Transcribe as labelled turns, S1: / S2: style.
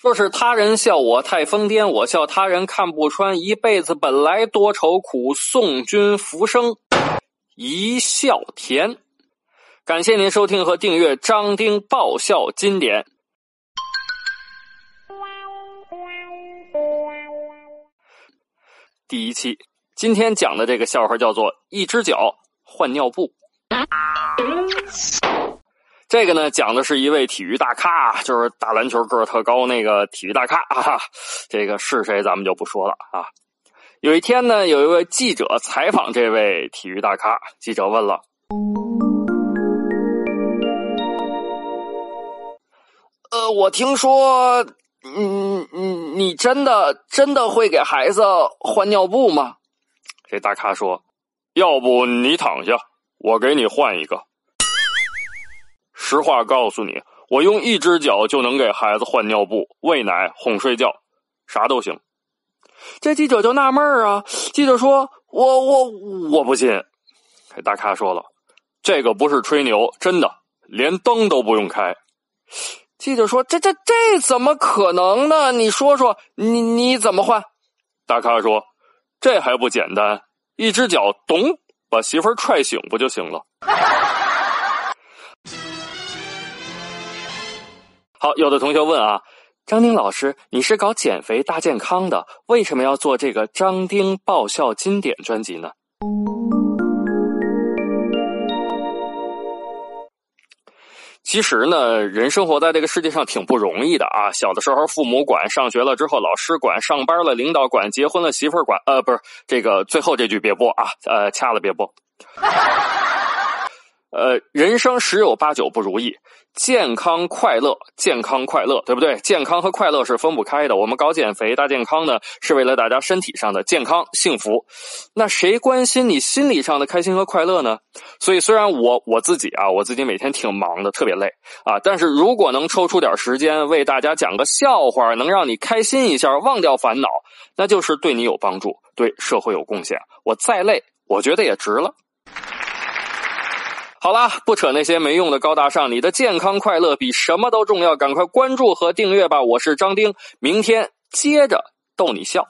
S1: 说是他人笑我太疯癫，我笑他人看不穿。一辈子本来多愁苦，送君浮生一笑甜。感谢您收听和订阅张丁爆笑经典。第一期，今天讲的这个笑话叫做“一只脚换尿布”。这个呢，讲的是一位体育大咖，就是打篮球个儿特高那个体育大咖啊。这个是谁，咱们就不说了啊。有一天呢，有一位记者采访这位体育大咖，记者问了：“呃，我听说，嗯嗯，你真的真的会给孩子换尿布吗？”这大咖说：“要不你躺下，我给你换一个。”实话告诉你，我用一只脚就能给孩子换尿布、喂奶、哄睡觉，啥都行。这记者就纳闷儿啊，记者说：“我我我不信。”大咖说了：“这个不是吹牛，真的，连灯都不用开。”记者说：“这这这怎么可能呢？你说说，你你怎么换？”大咖说：“这还不简单，一只脚咚把媳妇儿踹醒不就行了？”好，有的同学问啊，张丁老师，你是搞减肥大健康的，为什么要做这个张丁爆笑经典专辑呢？其实呢，人生活在这个世界上挺不容易的啊。小的时候父母管，上学了之后老师管，上班了领导管，结婚了媳妇儿管。呃，不是这个最后这句别播啊，呃，掐了别播。呃，人生十有八九不如意，健康快乐，健康快乐，对不对？健康和快乐是分不开的。我们搞减肥大健康呢，是为了大家身体上的健康幸福。那谁关心你心理上的开心和快乐呢？所以，虽然我我自己啊，我自己每天挺忙的，特别累啊，但是如果能抽出点时间为大家讲个笑话，能让你开心一下，忘掉烦恼，那就是对你有帮助，对社会有贡献。我再累，我觉得也值了。好啦，不扯那些没用的高大上，你的健康快乐比什么都重要，赶快关注和订阅吧！我是张丁，明天接着逗你笑。